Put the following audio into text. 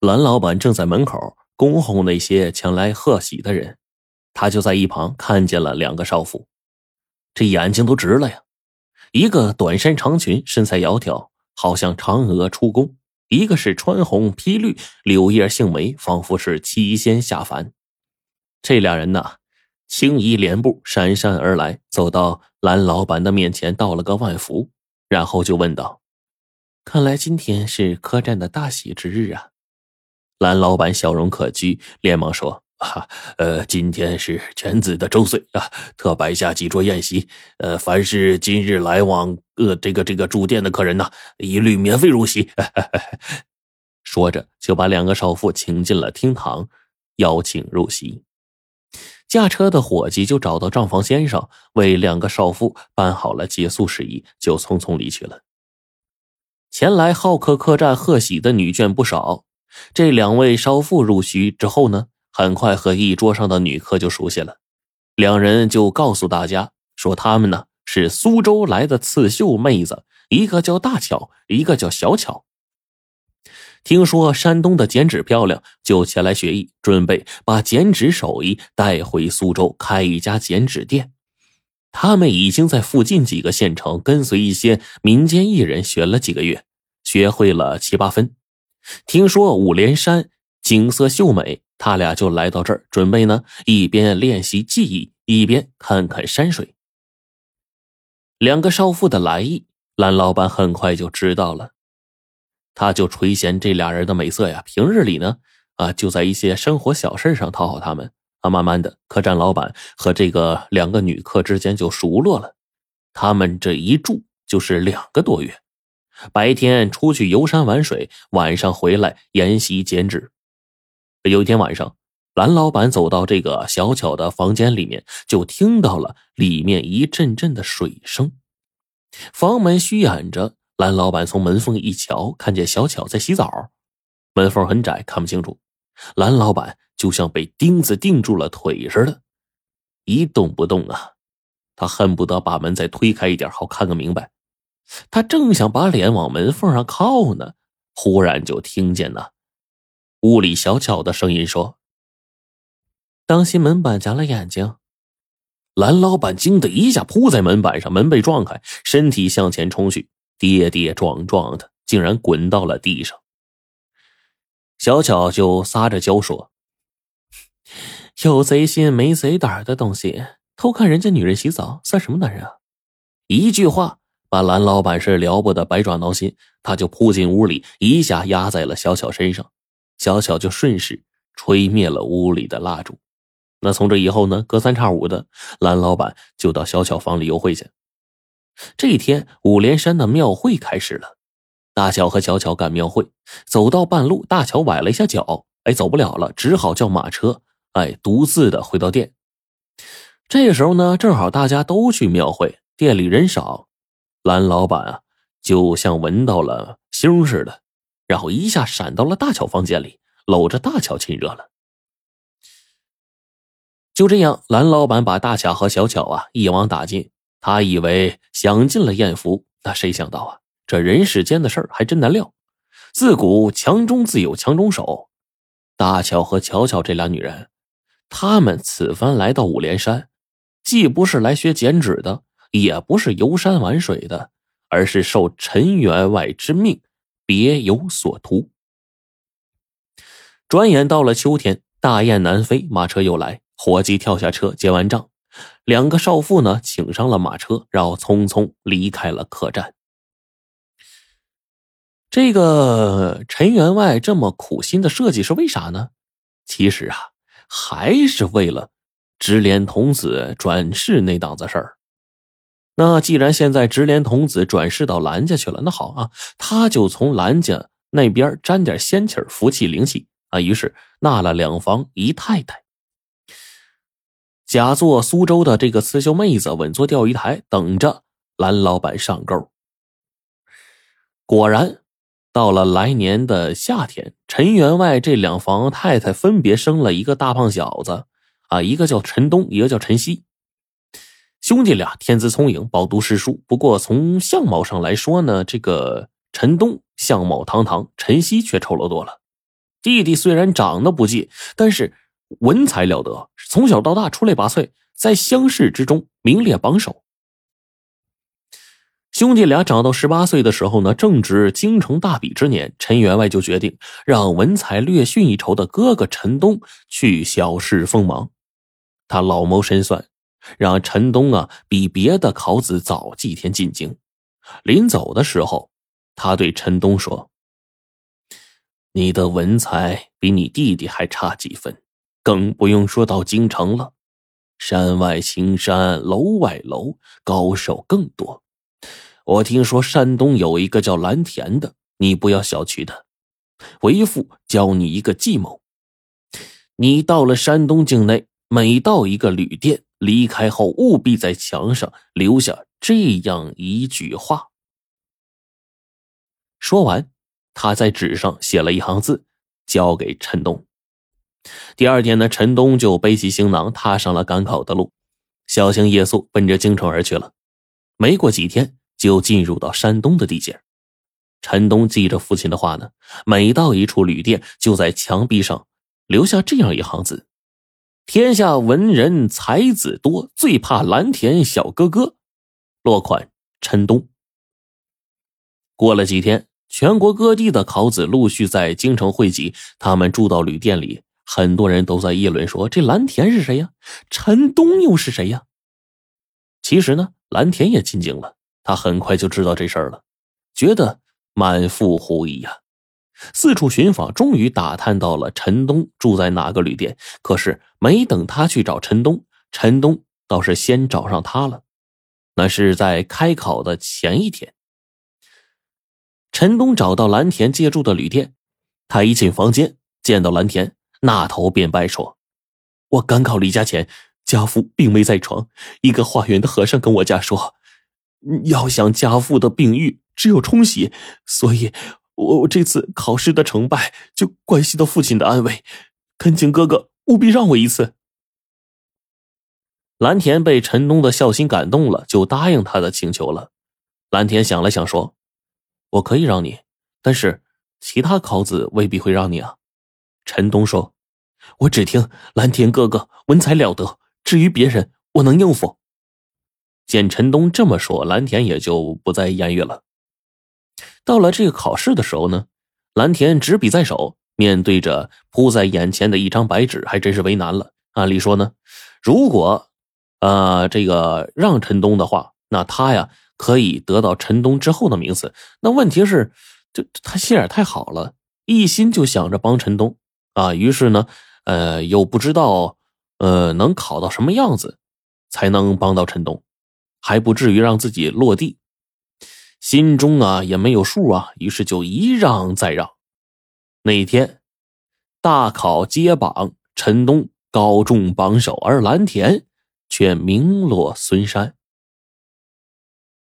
蓝老板正在门口恭候那些前来贺喜的人，他就在一旁看见了两个少妇，这眼睛都直了呀。一个短衫长裙，身材窈窕，好像嫦娥出宫；一个是穿红披绿，柳叶杏眉，仿佛是七仙下凡。这俩人呐，轻移莲步，姗姗而来，走到蓝老板的面前，道了个万福，然后就问道：“看来今天是客栈的大喜之日啊？”蓝老板笑容可掬，连忙说：“啊，呃，今天是犬子的周岁啊，特摆下几桌宴席。呃，凡是今日来往呃这个这个住店的客人呢，一律免费入席。”说着，就把两个少妇请进了厅堂，邀请入席。驾车的伙计就找到账房先生，为两个少妇办好了结宿事宜，就匆匆离去了。前来好客客栈贺喜的女眷不少。这两位少妇入席之后呢，很快和一桌上的女客就熟悉了。两人就告诉大家说，他们呢是苏州来的刺绣妹子，一个叫大巧，一个叫小巧。听说山东的剪纸漂亮，就前来学艺，准备把剪纸手艺带回苏州，开一家剪纸店。他们已经在附近几个县城跟随一些民间艺人学了几个月，学会了七八分。听说五连山景色秀美，他俩就来到这儿，准备呢一边练习技艺，一边看看山水。两个少妇的来意，蓝老板很快就知道了，他就垂涎这俩人的美色呀。平日里呢，啊，就在一些生活小事上讨好他们。啊，慢慢的，客栈老板和这个两个女客之间就熟络了。他们这一住就是两个多月。白天出去游山玩水，晚上回来研习剪纸。有一天晚上，蓝老板走到这个小巧的房间里面，就听到了里面一阵阵的水声。房门虚掩着，蓝老板从门缝一瞧，看见小巧在洗澡，门缝很窄，看不清楚。蓝老板就像被钉子钉住了腿似的，一动不动啊！他恨不得把门再推开一点，好看个明白。他正想把脸往门缝上靠呢，忽然就听见呢，屋里小巧的声音说：“当心门板夹了眼睛。”蓝老板惊得一下扑在门板上，门被撞开，身体向前冲去，跌跌撞撞的，竟然滚到了地上。小巧就撒着娇说：“有贼心没贼胆的东西，偷看人家女人洗澡，算什么男人啊？”一句话。把蓝老板是了不得，百爪挠心，他就扑进屋里，一下压在了小巧身上，小巧就顺势吹灭了屋里的蜡烛。那从这以后呢，隔三差五的，蓝老板就到小巧房里幽会去。这一天，五连山的庙会开始了，大巧和小巧赶庙会，走到半路，大巧崴了一下脚，哎，走不了了，只好叫马车，哎，独自的回到店。这时候呢，正好大家都去庙会，店里人少。蓝老板啊，就像闻到了腥似的，然后一下闪到了大巧房间里，搂着大巧亲热了。就这样，蓝老板把大巧和小巧啊一网打尽。他以为享尽了艳福，那谁想到啊，这人世间的事儿还真难料。自古强中自有强中手，大巧和巧巧这俩女人，她们此番来到五连山，既不是来学剪纸的。也不是游山玩水的，而是受陈员外之命，别有所图。转眼到了秋天，大雁南飞，马车又来，伙计跳下车结完账，两个少妇呢，请上了马车，然后匆匆离开了客栈。这个陈员外这么苦心的设计是为啥呢？其实啊，还是为了直连童子转世那档子事儿。那既然现在直连童子转世到兰家去了，那好啊，他就从兰家那边沾点仙气福气、灵气啊。于是纳了两房姨太太，假作苏州的这个刺绣妹子，稳坐钓鱼台，等着兰老板上钩。果然，到了来年的夏天，陈员外这两房太太分别生了一个大胖小子，啊，一个叫陈东，一个叫陈西。兄弟俩天资聪颖，饱读诗书。不过从相貌上来说呢，这个陈东相貌堂堂，陈曦却丑陋多了。弟弟虽然长得不济，但是文才了得，从小到大出类拔萃，在乡试之中名列榜首。兄弟俩长到十八岁的时候呢，正值京城大比之年，陈员外就决定让文才略逊一筹的哥哥陈东去小试锋芒。他老谋深算，让陈东啊比别的考子早几天进京。临走的时候，他对陈东说：“你的文才比你弟弟还差几分，更不用说到京城了。山外青山楼外楼，高手更多。”我听说山东有一个叫蓝田的，你不要小觑他。为父教你一个计谋：你到了山东境内，每到一个旅店，离开后务必在墙上留下这样一句话。说完，他在纸上写了一行字，交给陈东。第二天呢，陈东就背起行囊，踏上了赶考的路，小心夜宿，奔着京城而去了。没过几天。就进入到山东的地界。陈东记着父亲的话呢，每到一处旅店，就在墙壁上留下这样一行字：“天下文人才子多，最怕蓝田小哥哥。”落款陈东。过了几天，全国各地的考子陆续在京城汇集，他们住到旅店里，很多人都在议论说：“这蓝田是谁呀？陈东又是谁呀？”其实呢，蓝田也进京了。他很快就知道这事儿了，觉得满腹狐疑呀，四处寻访，终于打探到了陈东住在哪个旅店。可是没等他去找陈东，陈东倒是先找上他了。那是在开考的前一天，陈东找到蓝田借住的旅店，他一进房间，见到蓝田，那头便拜说：“我赶考离家前，家父并未在床，一个化缘的和尚跟我家说。”要想家父的病愈，只有冲喜，所以，我我这次考试的成败就关系到父亲的安危，恳请哥哥务必让我一次。蓝田被陈东的孝心感动了，就答应他的请求了。蓝田想了想说：“我可以让你，但是其他考子未必会让你啊。”陈东说：“我只听蓝田哥哥文采了得，至于别人，我能应付。”见陈东这么说，蓝田也就不再言语了。到了这个考试的时候呢，蓝田执笔在手，面对着铺在眼前的一张白纸，还真是为难了。按理说呢，如果啊这个让陈东的话，那他呀可以得到陈东之后的名次。那问题是，就他心眼太好了，一心就想着帮陈东啊。于是呢，呃，又不知道呃能考到什么样子，才能帮到陈东。还不至于让自己落地，心中啊也没有数啊，于是就一让再让。那天大考揭榜，陈东高中榜首，而蓝田却名落孙山。